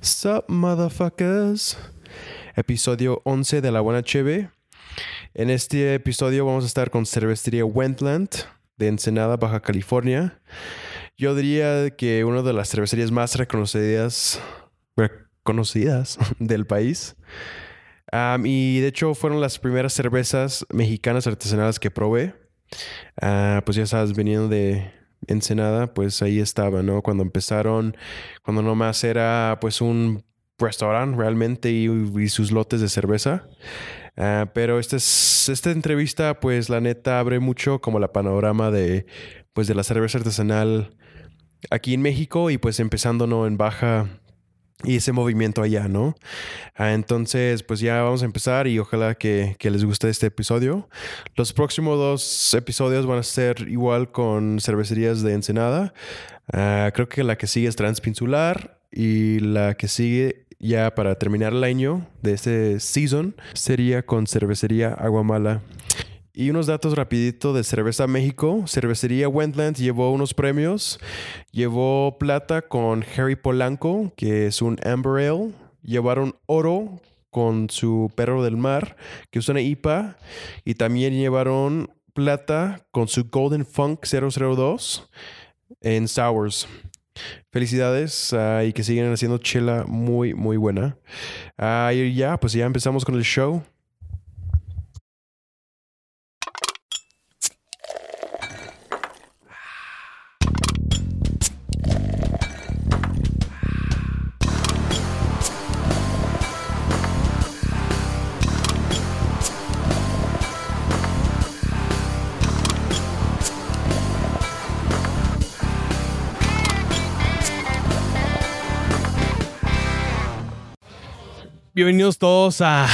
Sup, motherfuckers. Episodio 11 de La Buena Cheve. En este episodio vamos a estar con Cervecería Wentland de Ensenada, Baja California. Yo diría que una de las cervecerías más reconocidas, reconocidas del país. Y de hecho fueron las primeras cervezas mexicanas artesanales que probé. Ah, pues ya sabes, viniendo de Ensenada, pues ahí estaba, ¿no? Cuando empezaron, cuando nomás era pues un restaurante realmente y, sus lotes de cerveza. Ah, pero este es, esta entrevista, pues la neta abre mucho como la panorama de, pues, de la cerveza artesanal aquí en México y pues empezando, ¿no? En Baja y ese movimiento allá, ¿no? Ah, entonces, pues ya vamos a empezar y ojalá que, les guste este episodio. Los próximos dos episodios van a ser igual con cervecerías de Ensenada. Ah, creo que la que sigue es Transpinsular y la que sigue ya para terminar el año de este season sería con cervecería Aguamala. Y unos datos rapidito de Cerveza México. Cervecería Wentland llevó unos premios. Llevó plata con Harry Polanco, que es un Amber Ale. Llevaron oro con su perro del mar, que es una IPA. Y también llevaron plata con su Golden Funk 002 en Sours. Felicidades ah, y que sigan haciendo chela muy, muy buena. Uh, y ya, pues ya empezamos con el show. Bienvenidos todos a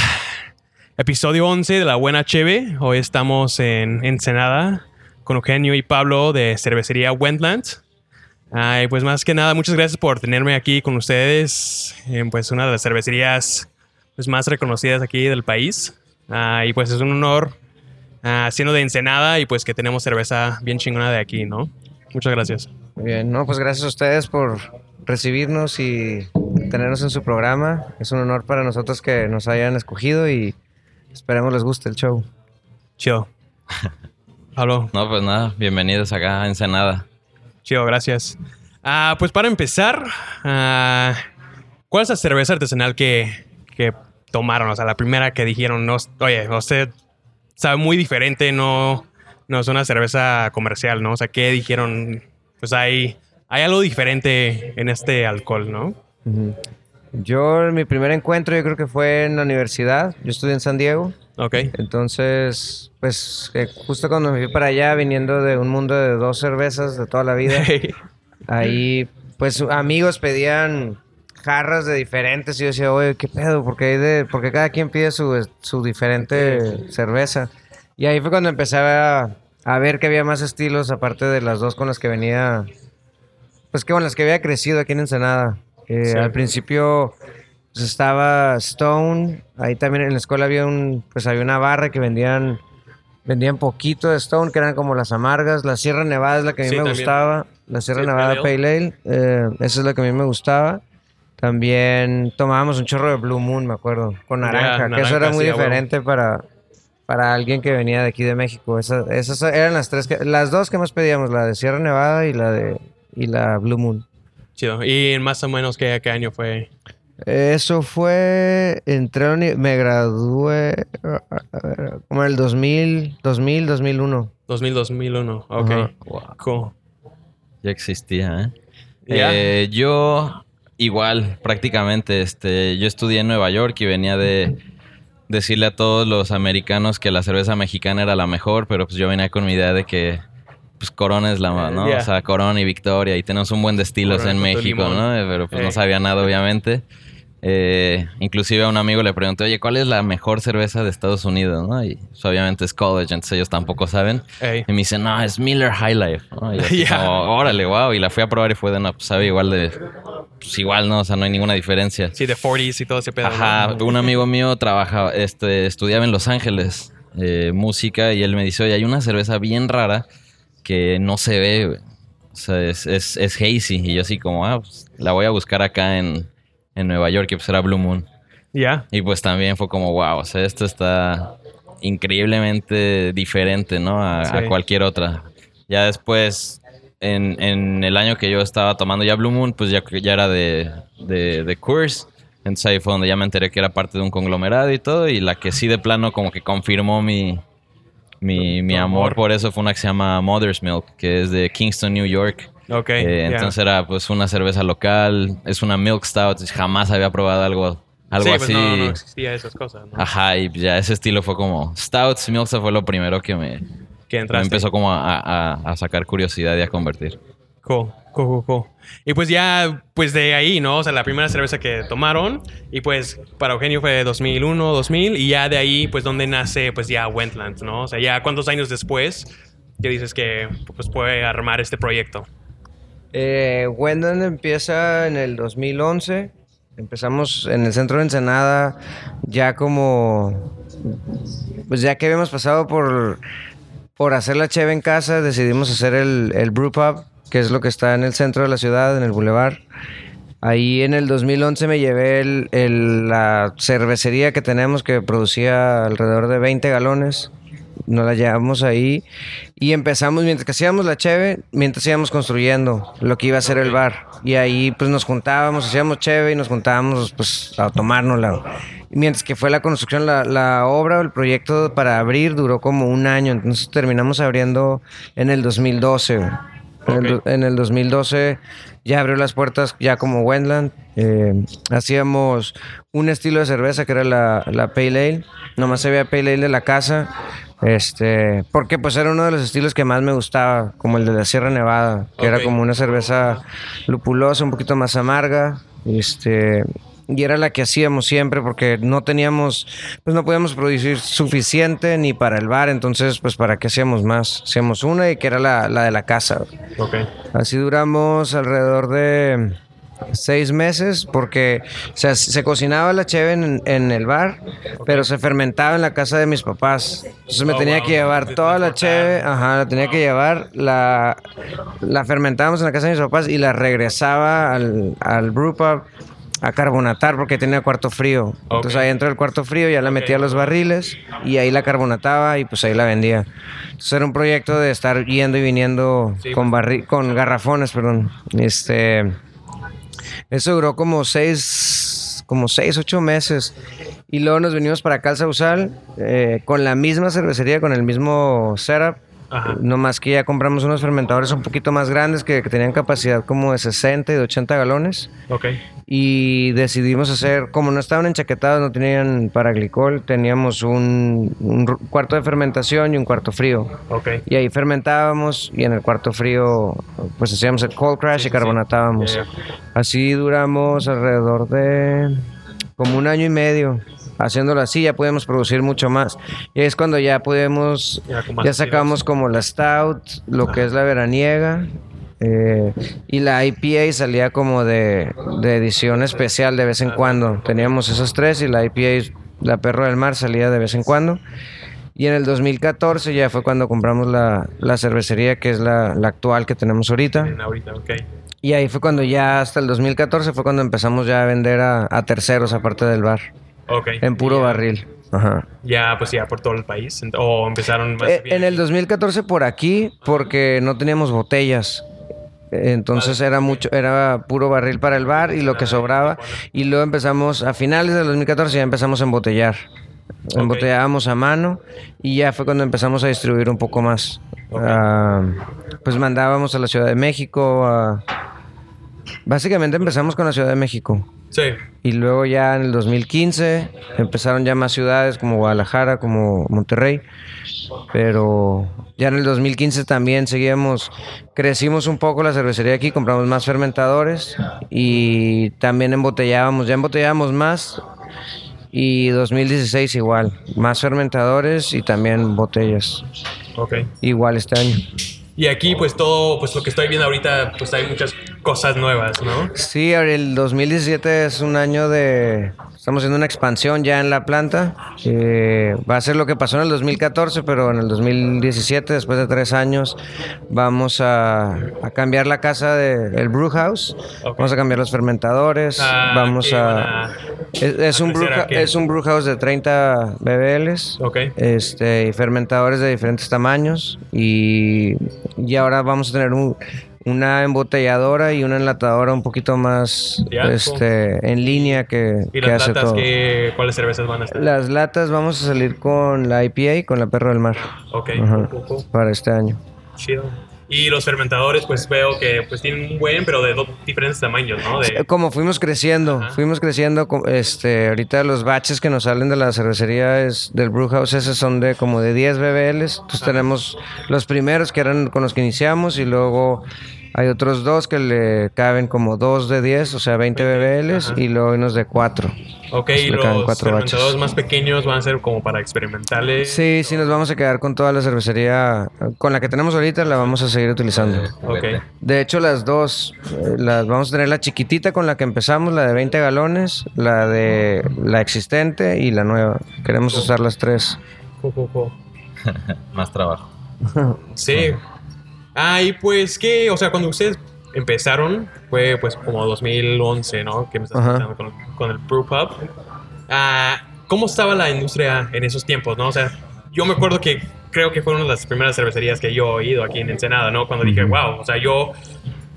episodio 11 de La Buena Cheve. Hoy estamos en Ensenada con Eugenio y Pablo de cervecería Wentland. Ay, pues más que nada, muchas gracias por tenerme aquí con ustedes en pues una de las cervecerías pues, más reconocidas aquí del país. y pues es un honor uh, siendo de Ensenada y pues que tenemos cerveza bien chingona de aquí, ¿no? Muchas gracias. Muy bien, no, pues gracias a ustedes por recibirnos y tenernos en su programa. Es un honor para nosotros que nos hayan escogido y esperemos les guste el show. Chido. Pablo. No, pues nada, bienvenidos acá a Ensenada. Chido, gracias. Ah, pues para empezar, ah, ¿cuál es la cerveza artesanal que, que, tomaron? O sea, la primera que dijeron, no, oye, usted sabe muy diferente, no, no es una cerveza comercial, ¿no? O sea, ¿qué dijeron? Pues hay, hay algo diferente en este alcohol, ¿no? Yo, mi primer encuentro yo creo que fue en la universidad. Yo estudié en San Diego. Ok. Entonces, pues eh, justo cuando me fui para allá, viniendo de un mundo de dos cervezas de toda la vida, ahí pues amigos pedían jarras de diferentes y yo decía, oye, ¿qué pedo? Porque, hay de, porque cada quien pide su, su diferente cerveza. Y ahí fue cuando empecé a, a ver que había más estilos aparte de las dos con las que venía, pues que con las que había crecido aquí en Ensenada. Eh, al principio pues, estaba Stone, ahí también en la escuela había un, pues había una barra que vendían, vendían poquito de Stone, que eran como las amargas. La Sierra Nevada es la que a mí me gustaba, la Sierra Nevada Pale Ale, eh, esa es la que a mí me gustaba. También tomábamos un chorro de Blue Moon, me acuerdo, con naranja, que eso era muy diferente para, para alguien que venía de aquí de México. Esas, esas eran las tres, que, las dos que más pedíamos, la de Sierra Nevada y la de y la Blue Moon. Chido. ¿Y más o menos qué, qué año fue? Eso fue, entré, me gradué como en el 2000, 2000, 2001. 2000, 2001, ok. Cool. Ya existía, ¿eh? ¿eh? Yo igual, prácticamente, este, yo estudié en Nueva York y venía de decirle a todos los americanos que la cerveza mexicana era la mejor, pero pues yo venía con mi idea de que pues Corona es la ¿no? O sea, Corona y Victoria. Y tenemos un buen de estilos en México, ¿no? Pero pues no sabía nada, obviamente. Eh, inclusive a un amigo le pregunté, oye, ¿cuál es la mejor cerveza de Estados Unidos? ¿no? Y pues, obviamente es College, entonces ellos tampoco saben. Y me dice, no, es Miller High Life. Y yo órale, wow. Y la fui a probar y fue de, no, pues sabe igual de, pues igual, ¿no? O sea, no hay ninguna diferencia. Sí, de 40s y todo ese pedo. Ajá, un amigo mío trabaja, este, estudiaba en Los Ángeles, eh, música, y él me dice, oye, hay una cerveza bien rara que no se ve, O sea, es, es, hazy. Y yo así como, ah, pues, la voy a buscar acá en, en Nueva York, que pues era Blue Moon. Ya. Y pues también fue como, wow, o sea, esto está increíblemente diferente, ¿no? A, cualquier otra. Ya después, en, en el año que yo estaba tomando ya Blue Moon, pues ya, ya era de, de, de Coors. Entonces ahí fue donde ya me enteré que era parte de un conglomerado y todo. Y la que sí de plano como que confirmó mi, mi, mi amor amor. por eso fue una que se llama Mother's Milk, que es de Kingston, New York. Ok. Eh, ya. Entonces era pues una cerveza local, es una Milk Stout. Jamás había probado algo, algo sí, así. pues no, no existía esas cosas, ¿no? Ajá, y ya ese estilo fue como Stouts, Milk Stout fue lo primero que me, Que me empezó como a, a- a sacar curiosidad y a convertir. Cool, cool, cool, cool. Y pues ya, pues de ahí, ¿no? O sea, la primera cerveza que tomaron y pues para Eugenio fue 2001, 2000 y ya de ahí, pues donde nace, pues ya Wentland, ¿no? O sea, ya cuántos años después que dices que pues puede armar este proyecto. Eh, Wendland empieza en el 2011. Empezamos en el centro de Ensenada ya como... Pues ya que habíamos pasado por, por hacer la cheve en casa, decidimos hacer el, el brew pub, que es lo que está en el centro de la ciudad, en el boulevard. Ahí en el 2011 me llevé el- el- la cervecería que tenemos que producía alrededor de 20 galones. Nos la llevamos ahí y empezamos, mientras que hacíamos la cheve, mientras íbamos construyendo lo que iba a ser el bar. Y ahí pues nos juntábamos, hacíamos cheve y nos juntábamos pues a tomárnosla. Mientras que fue la construcción, la, la obra, el proyecto para abrir duró como un año. Entonces terminamos abriendo en el 2012. En, el, do- en el 2012 ya abrió las puertas ya como Wendland. Eh, hacíamos un estilo de cerveza que era la, la Pale Ale. Nomás se veía Pale Ale de la casa. Este, porque pues era uno de los estilos que más me gustaba, como el de la Sierra Nevada, que era como una cerveza lupulosa, un poquito más amarga. Este, y era la que hacíamos siempre porque no teníamos, pues no podíamos producir suficiente ni para el bar, entonces pues para qué hacíamos más. Hacíamos una y que era la, la de la casa. Ok. Así duramos alrededor de seis meses porque o sea, se cocinaba la cheve en, en el bar, pero se fermentaba en la casa de mis papás. Entonces me Oh, tenía wow. que llevar toda la cheve, ajá, la tenía que llevar, la, la fermentábamos en la casa de mis papás y la regresaba al, al brew pub a carbonatar porque tenía cuarto frío. Entonces Ok. ahí dentro del cuarto frío ya la metía a los barriles y ahí la carbonataba y pues ahí la vendía. Entonces era un proyecto de estar yendo y viniendo Sí, con barri con garrafones, perdón. Este eso duró como seis, como seis, ocho meses. Y luego nos venimos para acá al Sausal eh, con la misma cervecería, con el mismo setup. Ajá. No más que ya compramos unos fermentadores un poquito más grandes que, que tenían capacidad como de 60 y de 80 galones. Ok. Y decidimos hacer, como no estaban enchaquetados, no tenían para glicol, teníamos un, cuarto de fermentación y un cuarto frío. Ok. Y ahí fermentábamos y en el cuarto frío pues hacíamos el cold crash Sí, y sí, carbonatábamos. Así duramos alrededor de como un año y medio haciéndolo así, ya podemos producir mucho más. Y es cuando ya podemos, Ya sacamos como la stout, lo que es la veraniega. eh, y la IPA salía como de, de edición especial de vez en cuando. Teníamos esos tres y la IPA, la Perro del Mar, salía de vez en cuando. Y en el 2014 ya fue cuando compramos la, la cervecería, que es la, la actual que tenemos ahorita. Y ahí fue cuando ya, hasta el 2014, fue cuando empezamos ya a vender a, a terceros aparte del bar, En puro barril. Ajá. Ya, pues ya por todo el país. O empezaron más Eh, bien en el aquí. 2014 por aquí, porque no teníamos botellas. Entonces era mucho, era puro barril para el bar y lo que sobraba. Y luego empezamos, a finales del 2014 ya empezamos a embotellar. Ok. Embotellábamos a mano y ya fue cuando empezamos a distribuir un poco más. Ah, pues mandábamos a la Ciudad de México. Básicamente empezamos con la Ciudad de México. Sí. Y luego ya en el 2015 empezaron ya más ciudades como Guadalajara, como Monterrey. Pero ya en el 2015 también seguíamos, crecimos un poco la cervecería aquí, compramos más fermentadores y también embotellábamos, ya embotellábamos más. Y 2016 igual, más fermentadores y también botellas. Ok. Igual este año. Y aquí, pues todo, pues lo que estoy viendo ahorita, pues hay muchas cosas nuevas, ¿no? Sí, el 2017 es un año de... Estamos haciendo una expansión ya en la planta. Eh, va a ser lo que pasó en el 2014, pero en el 2017, después de tres años, vamos a, a cambiar la casa del brew house. Vamos a cambiar los fermentadores. Ah, vamos ¿qué a... Es, es a un brew, es un brew house de 30 BBLs. Ok. Este, y fermentadores de diferentes tamaños. Y, y ahora vamos a tener un- una embotelladora y una enlatadora un poquito más Ya, este, en línea que, ¿Y que las hace latas todo. qué, cuáles cervezas van a estar? Las latas vamos a salir con la IPA, con la Perro del Mar, Ok, Ajá. cool, cool, para este año. chido. Y los fermentadores, pues veo que pues tienen un buen, pero de dos diferentes tamaños, ¿no? De, Como fuimos creciendo, Ajá. fuimos creciendo, este, ahorita los baches que nos salen de la cervecería es, del brew house, esos son de como de 10 BBLs, entonces tenemos los primeros que eran con los que iniciamos y luego hay otros dos que le caben como dos de 10, o sea 20 BBLs ajá. y luego hay unos de 4. ok, y los cuatro fermentadores más pequeños van a ser como para experimentales. Sí, sí, nos vamos a quedar con toda la cervecería, con la que tenemos ahorita la vamos a seguir utilizando. Ok. De hecho, las dos, eh, las vamos a tener la chiquitita con la que empezamos, la de 20 galones, la de la existente y la nueva. Queremos usar las tres. Cool. Más trabajo. Sí. Ah, y pues, ¿qué? O sea, cuando ustedes empezaron, fue pues como 2011, ¿no? Que me estás contando con, con el Brew Pub. Ah, ¿Cómo estaba la industria en esos tiempos, no? O sea, yo me acuerdo que creo que fue una de las primeras cervecerías que yo he ido aquí en Ensenada, ¿no? Cuando dije, wow, o sea, yo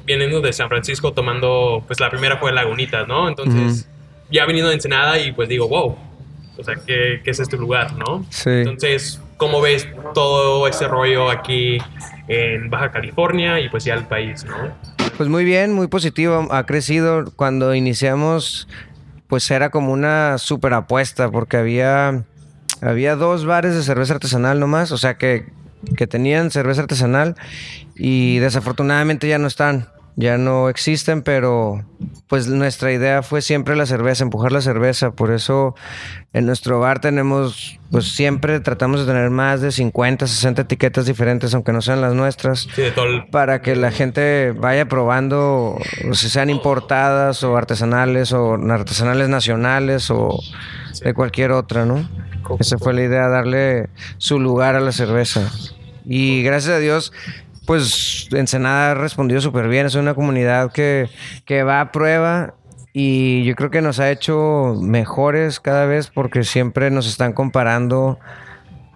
viniendo de San Francisco tomando, pues la primera fue Lagunitas, ¿no? Entonces, ya venido de Ensenada y pues digo, wow, o sea, ¿qué, qué es este lugar, no? Sí. Entonces, ¿cómo ves todo ese rollo aquí en Baja California y pues ya el país, no? Pues muy bien, muy positivo. Ha crecido. Cuando iniciamos, pues era como una super apuesta porque había, había dos bares de cerveza artesanal nomás, o sea que, que tenían cerveza artesanal y desafortunadamente ya no están, ya no existen, pero pues nuestra idea fue siempre la cerveza, empujar la cerveza. Por eso en nuestro bar tenemos, pues siempre tratamos de tener más de 50, 60 etiquetas diferentes, aunque no sean las nuestras Sí, para que la gente vaya probando, o si sean importadas o artesanales o artesanales nacionales o de cualquier otra, ¿no? Esa fue la idea, darle su lugar a la cerveza. Y gracias a Dios, pues Ensenada ha respondido súper bien. Es una comunidad que, que va a prueba y yo creo que nos ha hecho mejores cada vez porque siempre nos están comparando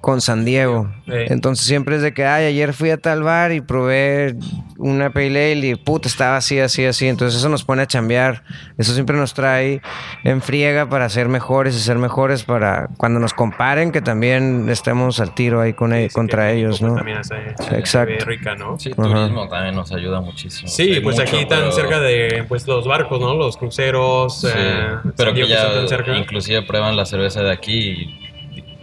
con San Diego. Sí. Entonces siempre es de que, ay, ayer fui a tal bar y probé una pale ale y puta, estaba así, así, así. Entonces eso nos pone a chambear. Eso siempre nos trae en friega para ser mejores y ser mejores para cuando nos comparen que también estemos al tiro ahí con e- sí, contra ellos, ¿no? También hace, Exacto. rica, ¿no? Sí, Ajá. turismo también nos ayuda muchísimo. Sí, pues mucho, aquí tan pero- cerca de pues los barcos, ¿no? Los cruceros. Sí, eh, pero que ya cerca. inclusive prueban la cerveza de aquí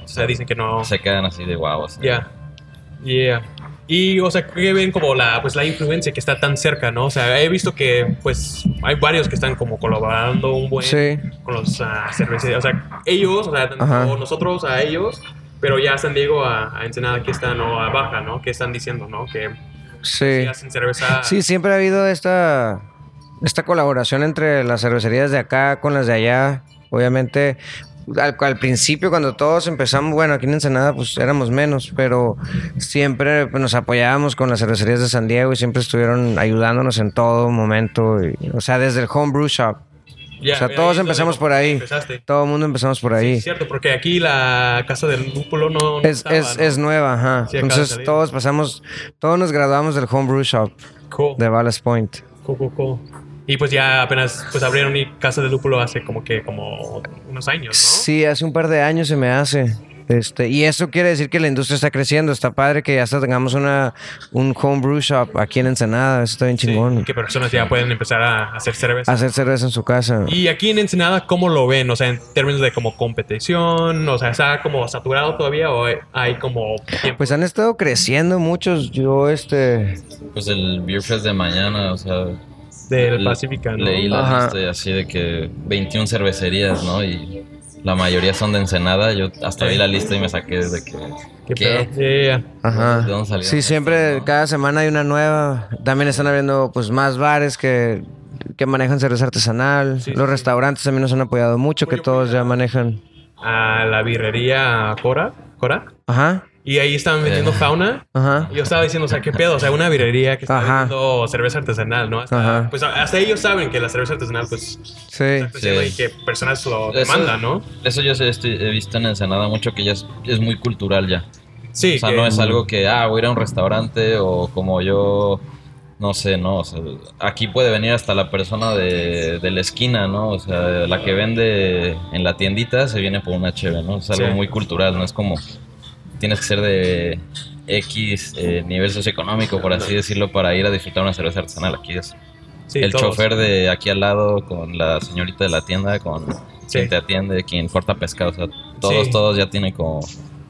O sea, dicen que no. se quedan así de guau. así. Ya. Yeah. Y, o sea, que ven como la, pues, la influencia que está tan cerca, ¿no? O sea, he visto que, pues, hay varios que están como colaborando un buen Sí. con los ah, cerveceros. O sea, ellos, o sea, tanto Ajá. nosotros a ellos, pero ya San Diego a, a Ensenada que están, o a Baja, ¿no? Que están diciendo, ¿no? Que Sí. sí hacen cerveza. Sí, siempre ha habido esta, esta colaboración entre las cervecerías de acá con las de allá. Obviamente, al, al principio cuando todos empezamos, bueno, aquí en Ensenada pues éramos menos, pero siempre nos apoyábamos con las cervecerías de San Diego y siempre estuvieron ayudándonos en todo momento. y- o sea, desde el homebrew shop. Ya, o sea, todos empezamos por ahí. Empezaste. Todo el mundo empezamos por ahí. Sí, cierto, porque aquí la casa del lúpulo no. no Es, estaba, es, ¿no? es nueva, ajá. Sí, Entonces todos pasamos, todos nos graduamos del homebrew shop Cool. de Ballast Point. Cool, cool. Y pues ya apenas pues abrieron mi casa de lúpulo hace como que como unos años, ¿no? Sí, hace un par de años se me hace. Este, y eso quiere decir que la industria está creciendo. Está padre que ya hasta tengamos una, un homebrew shop aquí en Ensenada. Eso está bien Sí, chingón. que personas ya pueden empezar a hacer cerveza. Hacer cerveza en su casa. Y aquí en Ensenada, ¿cómo lo ven? O sea, en términos de como competición, o sea, ¿está como saturado todavía o hay como tiempo? Pues han estado creciendo muchos. Yo, este. Pues el Beer Fest de mañana, o sea. Del ¿no? Leí la Ajá. lista y así de que 21 cervecerías, ¿no? Y la mayoría son de Ensenada. Yo hasta vi la lista y me saqué desde que... ¿Qué, ¿Qué? pedo? Sí, Ajá. ¿De dónde salieron Sí, siempre, no? cada semana hay una nueva. También están abriendo pues más bares que, que manejan cerveza artesanal. Sí, Los sí. restaurantes también nos han apoyado mucho, que todos ya manejan. A la birrería Cora, Cora. Ajá, Y ahí estaban vendiendo fauna. ajá. Y Yo estaba diciendo, o sea, ¿qué pedo? O sea, una birrería que está Ajá. vendiendo cerveza artesanal, ¿no? Hasta, Ajá. Pues hasta ellos saben que la cerveza artesanal, pues, Sí. está creciendo Sí. y que personas lo demandan, ¿no? Eso yo sé, estoy- he visto en Ensenada mucho que ya es, es muy cultural ya. Sí. O sea, que- no es algo que, ah, voy a ir a un restaurante o como yo, no sé, no. O sea, aquí puede venir hasta la persona de, de la esquina, ¿no? O sea, la que vende en la tiendita se viene por una cheve, ¿no? Es algo Sí. muy cultural, no es como tienes que ser de X eh, nivel socioeconómico, por así decirlo, para ir a disfrutar una cerveza artesanal. Aquí es sí, el todos. chofer de aquí al lado con la señorita de la tienda, con Sí. quien te atiende, quien corta pescado. O sea, todos, Sí. todos ya tienen como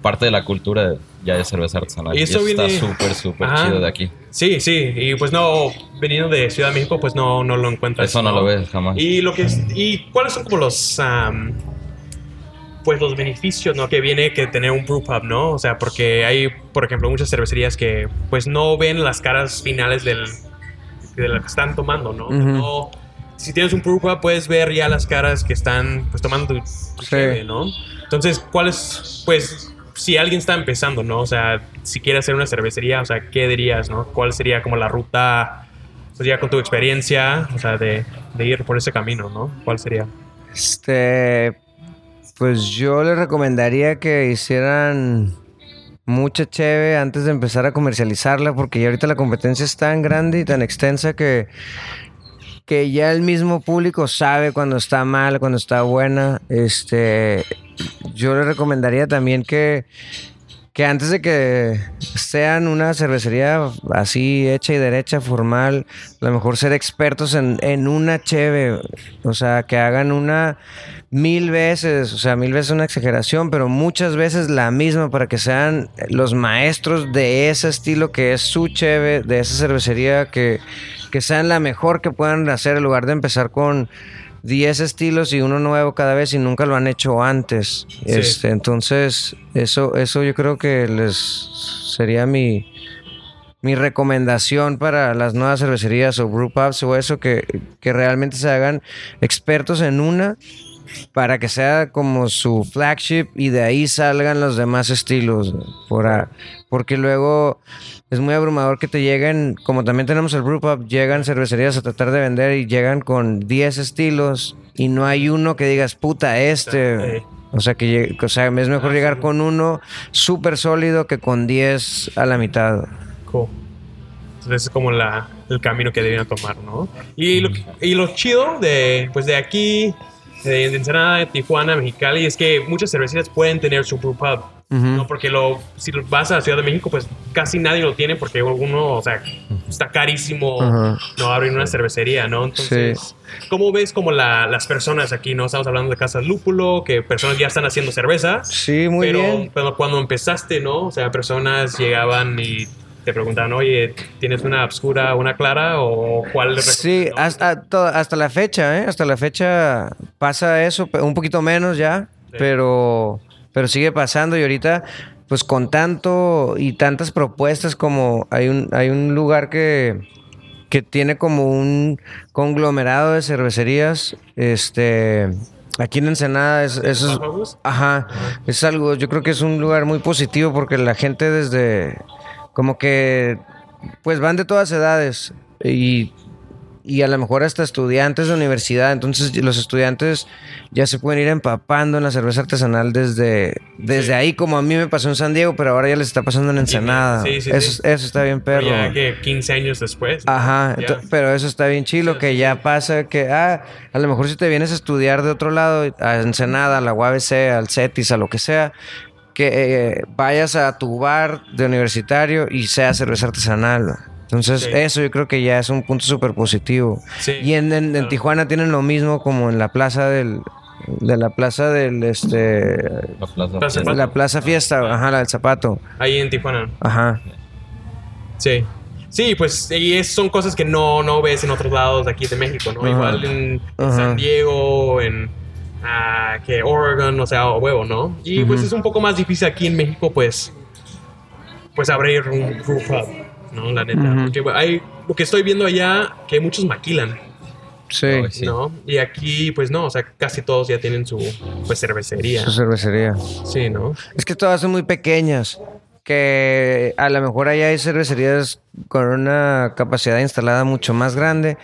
parte de la cultura ya de cerveza artesanal. Y Y eso está viene- súper, súper Ajá. chido de aquí. Sí, sí. Y pues no, veniendo de Ciudad de México, pues no, no lo encuentras. Eso no lo ves jamás. Y lo que es, y cuáles son como los am, pues los beneficios ¿no? que viene que tener un brew pub, ¿no? O sea, porque hay, por ejemplo, muchas cervecerías que pues no ven las caras finales del, de lo que están tomando, ¿no? No- si tienes un brew pub puedes ver ya las caras que están pues tomando tu, tu Sí. cheve, ¿no? Entonces, ¿cuáles, pues, si alguien está empezando, ¿no? O sea, si quiere hacer una cervecería, o sea, ¿qué dirías, ¿no? ¿Cuál sería como la ruta, pues ya con tu experiencia, o sea, de, de ir por ese camino, ¿no? ¿Cuál sería? Este, pues yo les recomendaría que hicieran mucha cheve antes de empezar a comercializarla, porque ya ahorita la competencia es tan grande y tan extensa que, que ya el mismo público sabe cuando está mal, cuando está buena. Este, yo les recomendaría también que, que antes de que sean una cervecería así hecha y derecha, formal, a lo mejor ser expertos en, en una cheve, o sea, que hagan una mil veces, o sea, mil veces una exageración, pero muchas veces la misma para que sean los maestros de ese estilo que es su cheve, de esa cervecería, que, que sean la mejor que puedan hacer en lugar de empezar con 10 estilos y uno nuevo cada vez y nunca lo han hecho antes. Este, entonces, eso, eso yo creo que les sería mi, mi recomendación para las nuevas cervecerías o brew pubs o eso, que, que realmente se hagan expertos en una para que sea como su flagship y de ahí salgan los demás estilos. Por a- porque luego es muy abrumador que te lleguen, como también tenemos el brew pub, llegan cervecerías a tratar de vender y llegan con 10 estilos y no hay uno que digas, puta, este... O sea, que o sea, es mejor llegar con uno súper sólido que con 10 a la mitad. cool. Entonces es como la, el camino que debían tomar, ¿no? Y lo, y lo chido de, pues de aquí, de, de Ensenada, de Tijuana, Mexicali, es que muchas cervecerías pueden tener su brew pub. ¿No? Porque lo, si vas a la Ciudad de México, pues casi nadie lo tiene porque uno, o sea, está carísimo no abrir una cervecería, ¿no? Entonces, ¿cómo ves como la- las personas aquí, no? Estamos hablando de Casas Lúpulo, que personas ya están haciendo cerveza. Sí, muy pero, bien. pero cuando empezaste, ¿no? O sea, personas llegaban y te preguntaban, oye, ¿tienes una obscura, una clara o cuál? Sí, no? hasta, hasta la fecha, ¿eh? Hasta la fecha pasa eso, un poquito menos ya, Sí. pero, pero sigue pasando y ahorita, pues con tanto y tantas propuestas como hay un, hay un lugar que, que tiene como un conglomerado de cervecerías, este, aquí en Ensenada, es, eso es. Ajá, es algo, yo creo que es un lugar muy positivo porque la gente desde, como que, pues van de todas edades y, y a lo mejor hasta estudiantes de universidad, entonces los estudiantes ya se pueden ir empapando en la cerveza artesanal desde, desde Sí. ahí, como a mí me pasó en San Diego, pero ahora ya les está pasando en Ensenada. Sí, sí, eso, eso está bien perro. Ya que 15 años después. ¿no? Ajá, pero eso está bien chilo, que ya pasa que, ah, a lo mejor si te vienes a estudiar de otro lado, a Ensenada, a la UABC, al CETIS, a lo que sea, que eh, vayas a tu bar de universitario y sea cerveza artesanal. Entonces, Sí. eso yo creo que ya es un punto súper positivo. Sí, Y en, en-. Tijuana tienen lo mismo como en la plaza del, de la plaza del, este, La plaza. Plaza Fiesta. la plaza fiesta, ajá, la del zapato, Ahí en Tijuana. ajá. Sí. Sí, pues y es- son cosas que no, no ves en otros lados de aquí de México, ¿no? Ajá. Igual en. San Diego, en, a que Oregon, o sea, o huevo, ¿no? Y pues es un poco más difícil aquí en México, pues, pues abrir un brew pub, ¿no? La neta. Porque hay, lo que estoy viendo allá, que muchos maquilan. Sí. ¿No? Y aquí, pues no, o sea, casi todos ya tienen su pues cervecería. Su cervecería. Sí, ¿no? Es que todas son muy pequeñas. Que a lo mejor allá hay cervecerías con una capacidad instalada mucho más grande.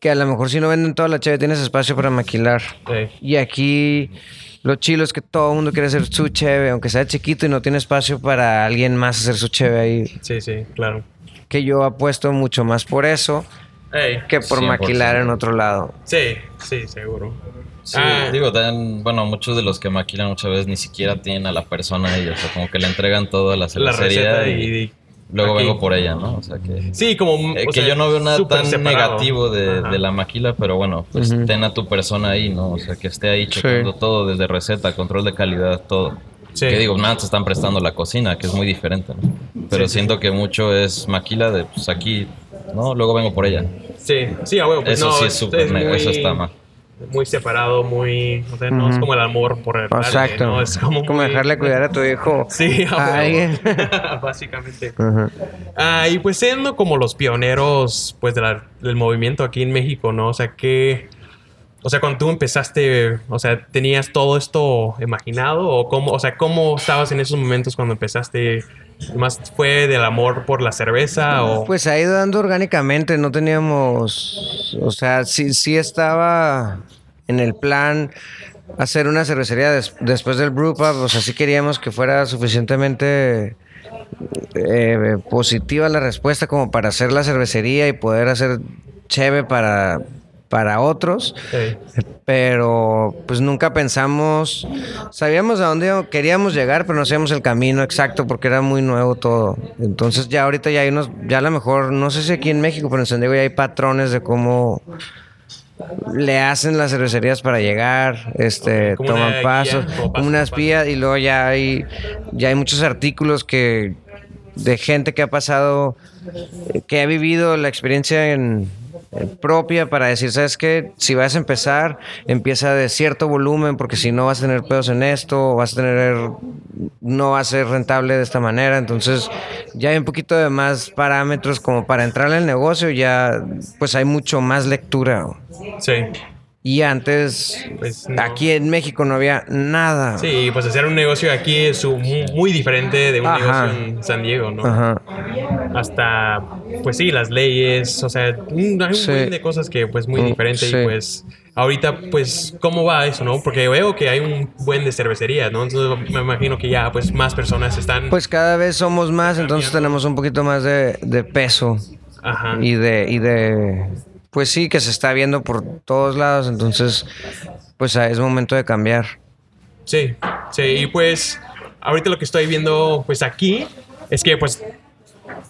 Que a lo mejor si no venden toda la cheve tienes espacio para maquilar. Sí. Y aquí lo chilo es que todo el mundo quiere hacer su cheve, aunque sea chiquito y no tiene espacio para alguien más hacer su cheve ahí. Sí, sí, claro. Que yo apuesto mucho más por eso Ey, que por 100%. maquilar en otro lado. Sí, sí, seguro. Sí, Ah. digo, también, bueno, muchos de los que maquilan muchas veces ni siquiera tienen a la persona ahí, o sea, como que le entregan todo a la La cervecería receta y, y... luego aquí. vengo por ella, ¿no? O sea que... Sí, como... eh, que sea, yo no veo nada tan separado. negativo de, de la maquila, pero bueno, pues ten a tu persona ahí, ¿no? O sea, que esté ahí checando todo, desde receta, control de calidad, todo. Sí. Que digo, nada, te están prestando la cocina, que es muy diferente, ¿no? Pero Sí, sí, siento que mucho es maquila de, pues aquí, ¿no? Luego vengo por ella. Sí, sí, a huevo, pues Eso no, sí es súper eso está mal. Muy separado, muy... O sea, no es como el amor por el padre, Exacto. ¿no? Es como, como muy- dejarle cuidar a tu hijo. Sí, a alguien. Básicamente. Ah, y pues siendo como los pioneros pues de la- del movimiento aquí en México, ¿no? O sea, que... O sea, cuando tú empezaste, o sea, ¿tenías todo esto imaginado? ¿O cómo, o sea, cómo estabas en esos momentos cuando empezaste? ¿Más fue del amor por la cerveza o...? Pues ha ido dando orgánicamente, no teníamos, o sea, sí, sí estaba en el plan hacer una cervecería des- después del brew pub, o sea, sí queríamos que fuera suficientemente eh, positiva la respuesta como para hacer la cervecería y poder hacer cheve para, para otros. Pero pues nunca pensamos, sabíamos a dónde queríamos llegar, pero no sabíamos el camino exacto porque era muy nuevo todo. Entonces ya ahorita ya hay unos, ya a lo mejor, no sé si aquí en México, pero en San Diego ya hay patrones de cómo le hacen las cervecerías para llegar, este, una toman guía, pasos, como paso como paso. vías y luego ya hay, ya hay muchos artículos que de gente que ha pasado, que ha vivido la experiencia en, en propia para decir, ¿sabes qué? Si vas a empezar, empieza de cierto volumen porque si no vas a tener pedos en esto, vas a tener, no va a ser rentable de esta manera. Entonces ya hay un poquito de más parámetros como para entrar al negocio, ya pues hay mucho más lectura. Sí. Y antes, Pues, no. aquí en México no había nada. Sí, pues hacer un negocio aquí es muy, diferente de un Ajá. negocio en San Diego, ¿no? Ajá. Hasta, pues sí, las leyes, o sea, hay un Sí. montón de cosas que pues muy Mm, diferente sí. y pues ahorita pues cómo va eso, ¿no? Porque veo que hay un buen de cervecerías, ¿no? Entonces me imagino que ya pues más personas están... Pues cada vez somos más, entonces tenemos un poquito más de, de peso Ajá. y de, y de, pues sí, que se está viendo por todos lados, entonces, pues ah, es momento de cambiar. Sí, sí, y pues ahorita lo que estoy viendo pues aquí es que pues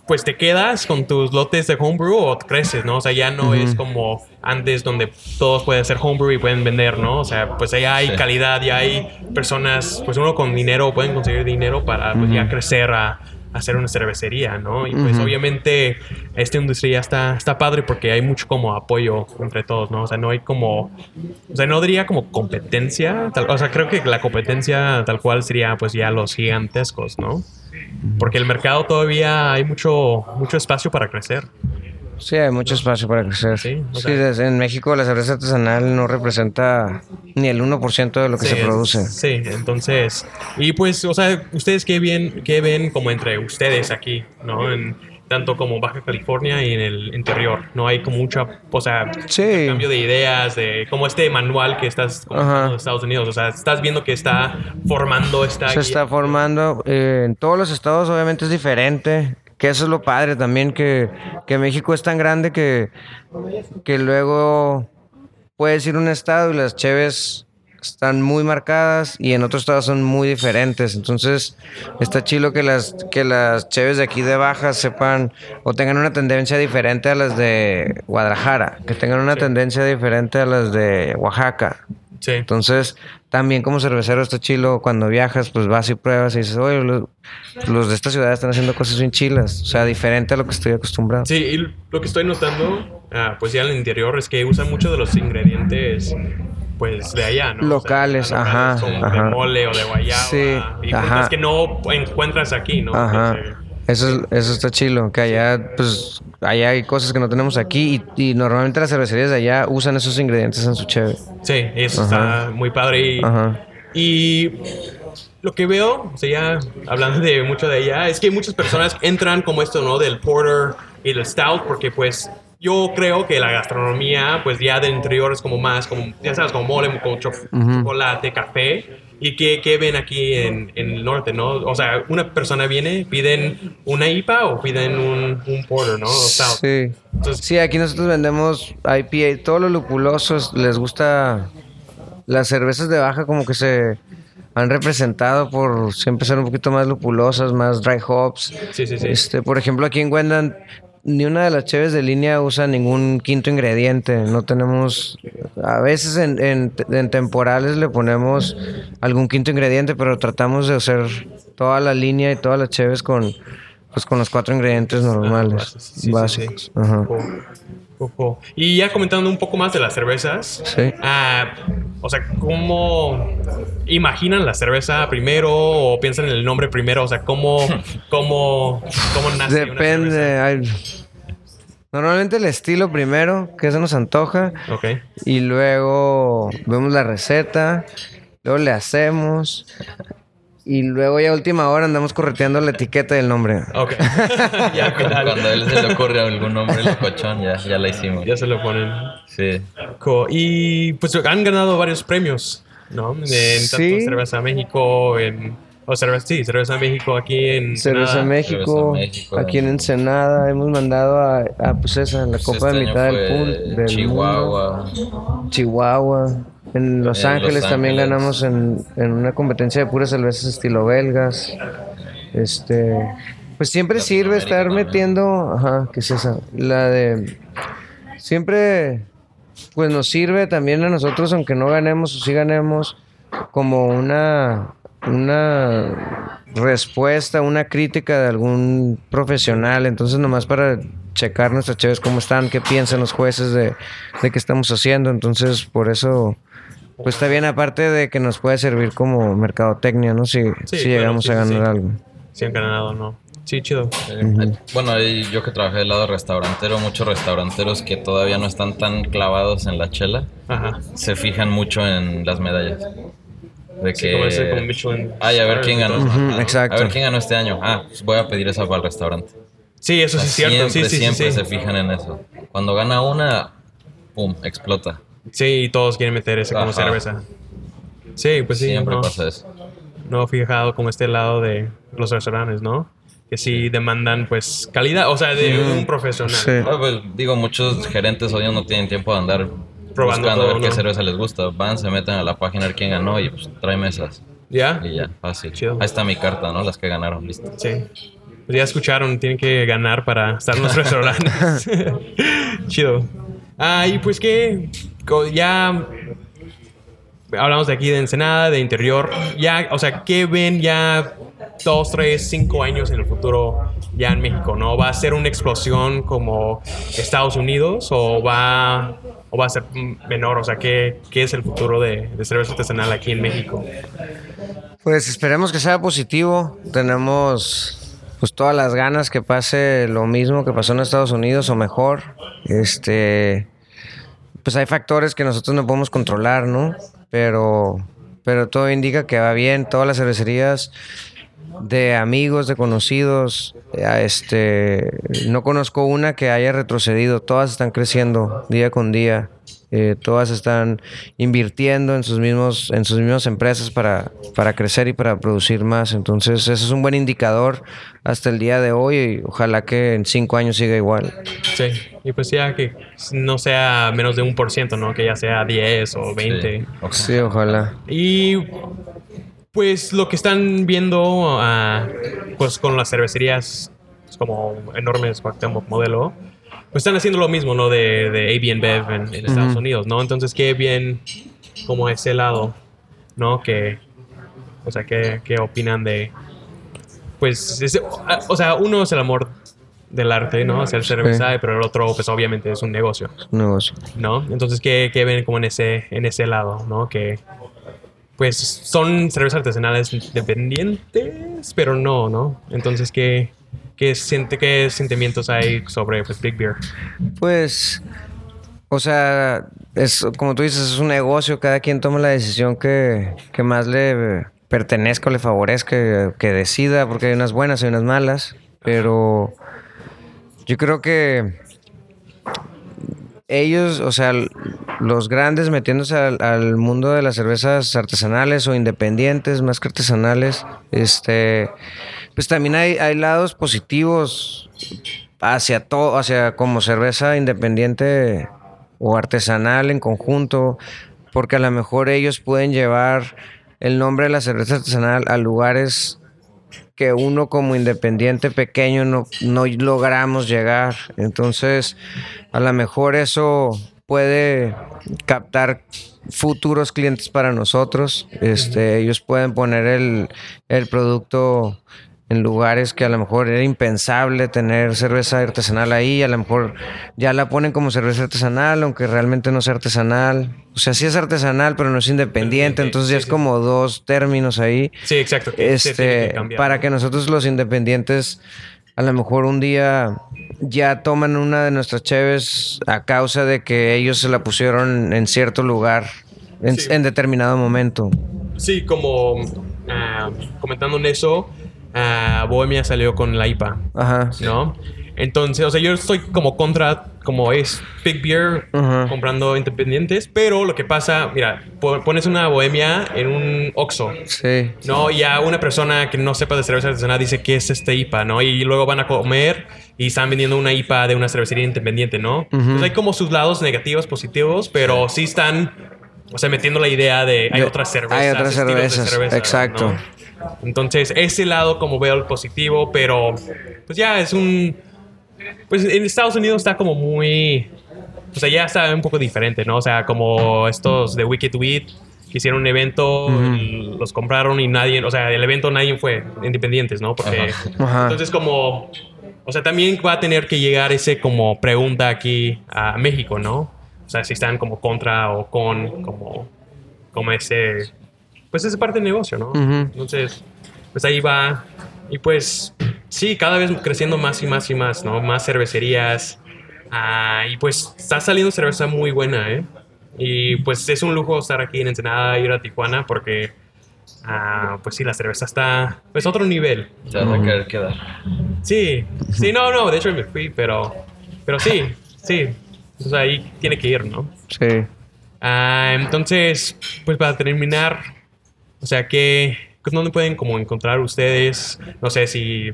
pues te quedas con tus lotes de homebrew o creces, ¿no? O sea, ya no es como antes donde todos pueden hacer homebrew y pueden vender, ¿no? O sea, pues allá hay Sí. calidad, ya hay personas, pues uno con dinero pueden conseguir dinero para pues ya crecer a hacer una cervecería, ¿no? Y pues obviamente esta industria ya está, está padre porque hay mucho como apoyo entre todos, ¿no? O sea, no hay como, o sea, no diría como competencia, tal- o sea, creo que la competencia tal cual sería pues ya los gigantescos, ¿no? Porque el mercado todavía hay mucho, mucho espacio para crecer. Sí, hay mucho espacio para crecer. Sí, Sí, o sea- desde- en México la cerveza artesanal no representa ni el 1% de lo que Sí, se produce. Sí, entonces, y pues, o sea, ustedes qué ven, qué ven como entre ustedes aquí, ¿no? En, tanto como Baja California y en el interior, ¿no? Hay como mucha, o sea, Sí. cambio de ideas, de como este manual que estás de Estados Unidos, o sea, estás viendo que está formando esta... Se guía. está formando. eh, en todos los estados obviamente es diferente. Que eso es lo padre también, que, que México es tan grande que, que luego puedes ir a un estado y las cheves están muy marcadas y en otros estados son muy diferentes. Entonces está chido que las, que las cheves de aquí de Baja sepan o tengan una tendencia diferente a las de Guadalajara, que tengan una tendencia diferente a las de Oaxaca. Sí. Entonces, también como cervecero está chilo cuando viajas, pues vas y pruebas y dices, oye, los, los de esta ciudad están haciendo cosas bien chilas. O sea, diferente a lo que estoy acostumbrado. Sí, y lo que estoy notando, ah, pues ya en el interior, es que usan mucho de los ingredientes pues de allá, ¿no? Locales, ajá, como ajá. de mole o de guayaba. Sí, y ajá. frutas que no encuentras aquí, ¿no? Ajá. Se- Eso, es- eso está chilo, que allá, pues, allá hay cosas que no tenemos aquí y, y normalmente las cervecerías de allá usan esos ingredientes en su cheve. Sí, eso está muy padre. Y, Ajá. y lo que veo, o sea, ya hablando de mucho de ella, es que muchas personas entran como esto, ¿no? Del porter y del stout, porque pues yo creo que la gastronomía, pues ya del interior es como más, como, ya sabes, como mole, como cho- chocolate, café. ¿Y qué, qué ven aquí en, en el norte, no? O sea, una persona viene, piden una IPA o piden un, un porter, ¿no? O stout. Sí. Entonces- Sí, aquí nosotros vendemos IPA, todos los lupulosos, les gusta las cervezas de baja como que se han representado por siempre ser un poquito más lupulosas, más dry hops. Sí, sí, sí. Este, por ejemplo, aquí en Wendan ni una de las cheves de línea usa ningún quinto ingrediente. No tenemos, a veces en, en- en temporales le ponemos algún quinto ingrediente, pero tratamos de hacer toda la línea y todas las cheves con, pues, con los cuatro ingredientes normales, bases. Sí, básicos. sí. Ajá. Y ya comentando un poco más de las cervezas. Sí. ah, o sea, ¿cómo imaginan la cerveza primero o piensan en el nombre primero? O sea, ¿cómo, cómo, cómo nace una Depende. cerveza? Normalmente el estilo primero, que se nos antoja, Ok. y luego vemos la receta, luego le hacemos, y luego ya a última hora andamos correteando la etiqueta del nombre. Ok. ya. Cuando a él se le ocurre algún nombre locochón, ya, ya la hicimos. Ya se lo ponen. Sí. Cool. Y pues han ganado varios premios, ¿no? En Sí. tanto Cerveza México, en... O cerveza, sí, Cerveza México aquí en... Cerveza. México, Cerveza México. aquí en Ensenada, hemos mandado a, a, pues esa, la Pues Copa este de mitad del, fue pun- del Chihuahua. mundo, Chihuahua. En Los En Ángeles Los también Ángeles. ganamos en, en una competencia de puras cervezas estilo belgas. Este, pues siempre sirve estar metiendo, ajá, ¿qué es esa? La de siempre pues nos sirve también a nosotros aunque no ganemos o sí ganemos como una una respuesta, una crítica de algún profesional, entonces nomás para checar nuestras cheves cómo están, qué piensan los jueces de, de qué estamos haciendo, entonces por eso pues está bien aparte de que nos puede servir como mercadotecnia, ¿no? Si, Sí, si claro, llegamos sí, a ganar sí. algo. Sí han ganado, ¿no? Sí, chido. Eh, Bueno, yo que trabajé del lado restaurantero, muchos restauranteros que todavía no están tan clavados en la chela, Ajá. se fijan mucho en las medallas. De Sí, que... Michelin. Ay, a ver quién ganó. Ujú, Ajá. exacto. A ver quién ganó este año. Ah, pues voy a pedir esa para el restaurante. Sí, eso sí es cierto. siempre, Sí, sí, siempre sí. se fijan en eso. Cuando gana una, pum, explota. Sí, y todos quieren meter ese como cerveza. Sí, pues sí. siempre no, pasa eso. no fijado como este lado de los restaurantes, ¿no? Que sí demandan, pues, calidad. O sea, de un profesional. Sí. Ah, pues, digo, muchos gerentes hoy no tienen tiempo de andar Probando buscando a ver todo, qué ¿no? cerveza les gusta. Van, se meten a la página a ver quién ganó y pues trae mesas. ¿Ya? Y ya, fácil. Chido. Ahí está mi carta, ¿no? Las que ganaron, listo. Sí. Pues ya escucharon, tienen que ganar para estar en los restaurantes. Chido. Ah, y pues que ya hablamos de aquí de Ensenada, de interior. Ya, o sea, ¿qué ven ya dos, tres, cinco años en el futuro ya en México? ¿No? ¿Va a ser una explosión como Estados Unidos o va, o va a ser menor? O sea, ¿qué, qué es el futuro de, de cerveza artesanal aquí en México? Pues esperemos que sea positivo. Tenemos pues todas las ganas que pase lo mismo que pasó en Estados Unidos o mejor. Este pues hay factores que nosotros no podemos controlar, ¿no? Pero pero todo indica que va bien, todas las cervecerías de amigos, de conocidos, este no conozco una que haya retrocedido, todas están creciendo día con día. Eh, todas están invirtiendo en sus mismos en sus mismas empresas para, para crecer y para producir más entonces ese es un buen indicador hasta el día de hoy y ojalá que en cinco años siga igual Sí, y pues ya que no sea menos de un por ciento, ¿no? Que ya sea 10 o 20. Sí. Sí ojalá Y pues lo que están viendo ah, pues con las cervecerías como enormes como modelo, pues están haciendo lo mismo, ¿no? De, de AB en, en Estados Unidos, ¿no? Entonces, qué bien como ese lado, ¿no? Que, o sea, ¿qué, qué opinan de, pues, ese- ah, o sea, uno es el amor del arte, ¿no? Hacer cerveza, pero el otro, pues obviamente es un negocio. Un negocio. ¿No? Entonces, ¿qué, qué ven como en ese, en ese lado, ¿no? Que, pues, son cervezas artesanales independientes, pero no, ¿no? Entonces, ¿qué, qué, siente, qué sentimientos hay sobre pues, Big Beer? Pues, o sea, es como tú dices, es un negocio, cada quien toma la decisión que, que más le pertenezca o le favorezca, que decida, porque hay unas buenas y unas malas, pero yo creo que ellos, o sea, los grandes metiéndose al, mundo de las cervezas artesanales o independientes, más que artesanales, este, pues también hay, hay lados positivos hacia todo, hacia como cerveza independiente o artesanal en conjunto, porque a lo mejor ellos pueden llevar el nombre de la cerveza artesanal a lugares que uno como independiente pequeño no, no logramos llegar. Entonces, a lo mejor eso puede captar futuros clientes para nosotros. Este, ellos pueden poner el, el producto en lugares que a lo mejor era impensable tener cerveza artesanal ahí, a lo mejor ya la ponen como cerveza artesanal, aunque realmente no sea artesanal. O sea, sí es artesanal, pero no es independiente, entonces ya es como dos términos ahí. Sí, exacto. este, para que nosotros los independientes a lo mejor un día ya toman una de nuestras cheves a causa de que ellos se la pusieron en cierto lugar en, determinado momento. Sí, como ah, comentando en eso, Bohemia salió con la IPA. Ajá. ¿No? Entonces, o sea, yo estoy como contra, como es Big Beer comprando independientes, pero lo que pasa, mira, pones una bohemia en un Oxxo. Sí. ¿No? Y a una persona que no sepa de cerveza artesanal dice que es este IPA, ¿no? Y luego van a comer y están vendiendo una IPA de una cervecería independiente, ¿no? Entonces hay como sus lados negativos, positivos, pero sí están, o sea, metiendo la idea de hay otras cervezas. Hay otras cervezas, exacto. Entonces, ese lado como veo el positivo, pero pues ya es un... Pues en Estados Unidos está como muy... O sea, ya está un poco diferente, ¿no? O sea, como estos de Wicked Weed que hicieron un evento, los compraron y nadie, o sea, el evento nadie fue independientes, ¿no? Porque entonces como, o sea, también va a tener que llegar ese como pregunta aquí a México, ¿no? O sea, si están como contra o con, como, como ese pues es parte del negocio, ¿no? Entonces, pues ahí va. Y pues, sí, cada vez creciendo más y más y más, ¿no? Más cervecerías. Ah, y pues está saliendo cerveza muy buena, ¿eh? Y pues es un lujo estar aquí en Ensenada, ir a Tijuana, porque, ah, pues sí, la cerveza está, pues otro nivel. Ya va a querer quedar. Sí, sí, no, no, de hecho me fui, pero, pero sí, sí. Entonces ahí tiene que ir, ¿no? Sí. Ah, entonces, pues para terminar, o sea, que ¿dónde pueden como encontrar ustedes? No sé si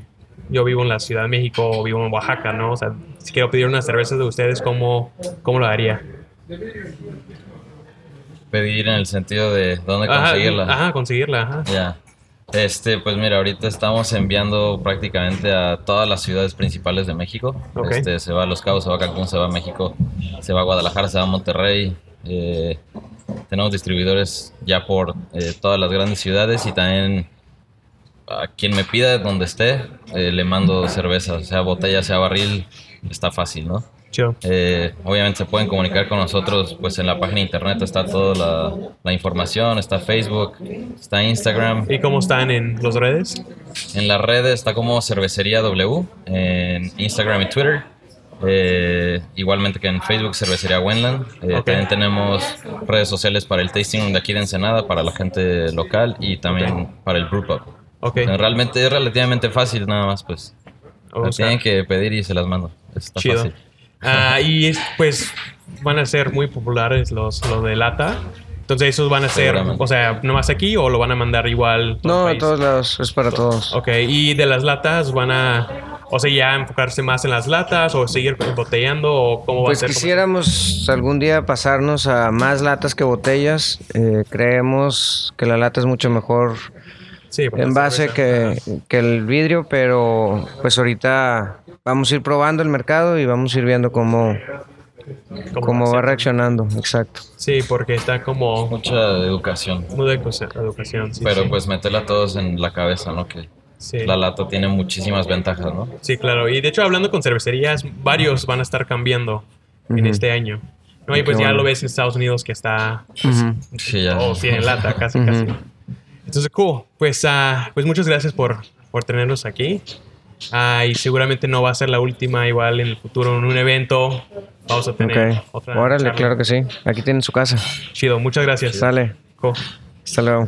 yo vivo en la Ciudad de México o vivo en Oaxaca, ¿no? O sea, si quiero pedir unas cervezas de ustedes, ¿cómo, cómo lo haría? Pedir en el sentido de dónde conseguirla. Ajá, conseguirla, ajá. Ya. Este, pues mira, ahorita estamos enviando prácticamente a todas las ciudades principales de México. Este, se va a Los Cabos, se va a Cancún, se va a México, se va a Guadalajara, se va a Monterrey, eh, tenemos distribuidores ya por eh, todas las grandes ciudades y también a quien me pida donde esté, eh, le mando cerveza, sea botella, sea barril, está fácil, ¿no? obviamente se pueden comunicar con nosotros, pues en la página de internet está toda la, información, está Facebook, está Instagram. ¿Y cómo están en las redes? En las redes está como Cervecería W, en Instagram y Twitter. Eh, igualmente que en Facebook, Cervecería Wendland. Eh, también tenemos redes sociales para el tasting de aquí de Ensenada, para la gente local y también para el group up. Okay. Realmente es relativamente fácil, nada más, pues. tienen que pedir y se las mando. Está fácil. Ah, y pues van a ser muy populares los, los de lata. Entonces, esos van a ser, o sea, nomás aquí o lo van a mandar igual. No, a todos lados, es para todos. Ok, y de las latas van a o sea, ya enfocarse más en las latas o seguir botellando o cómo va a pues ser. quisiéramos algún día pasarnos a más latas que botellas. Eh, creemos que la lata es mucho mejor en base que, que, el vidrio, pero pues ahorita vamos a ir probando el mercado y vamos a ir viendo cómo, cómo, va reaccionando. Exacto. Sí, porque está como... Mucha educación. Mucha educación, sí, Pero pues meterla a todos en la cabeza, ¿no? Que la lata tiene muchísimas ventajas, ¿no? Sí, claro. Y de hecho, hablando con cervecerías, varios van a estar cambiando en este año. ¿no? Y pues ya lo ves en Estados Unidos que está... Pues, sí, ya. Oh, sí, en lata, casi, casi. Entonces, cool. Pues, uh, pues muchas gracias por, por tenernos aquí. Uh, y seguramente no va a ser la última, igual en el futuro, en un evento. Vamos a tener otra. Órale, claro que sí. Aquí tienen su casa. Chido, muchas gracias. Sale. Cool. Hasta luego.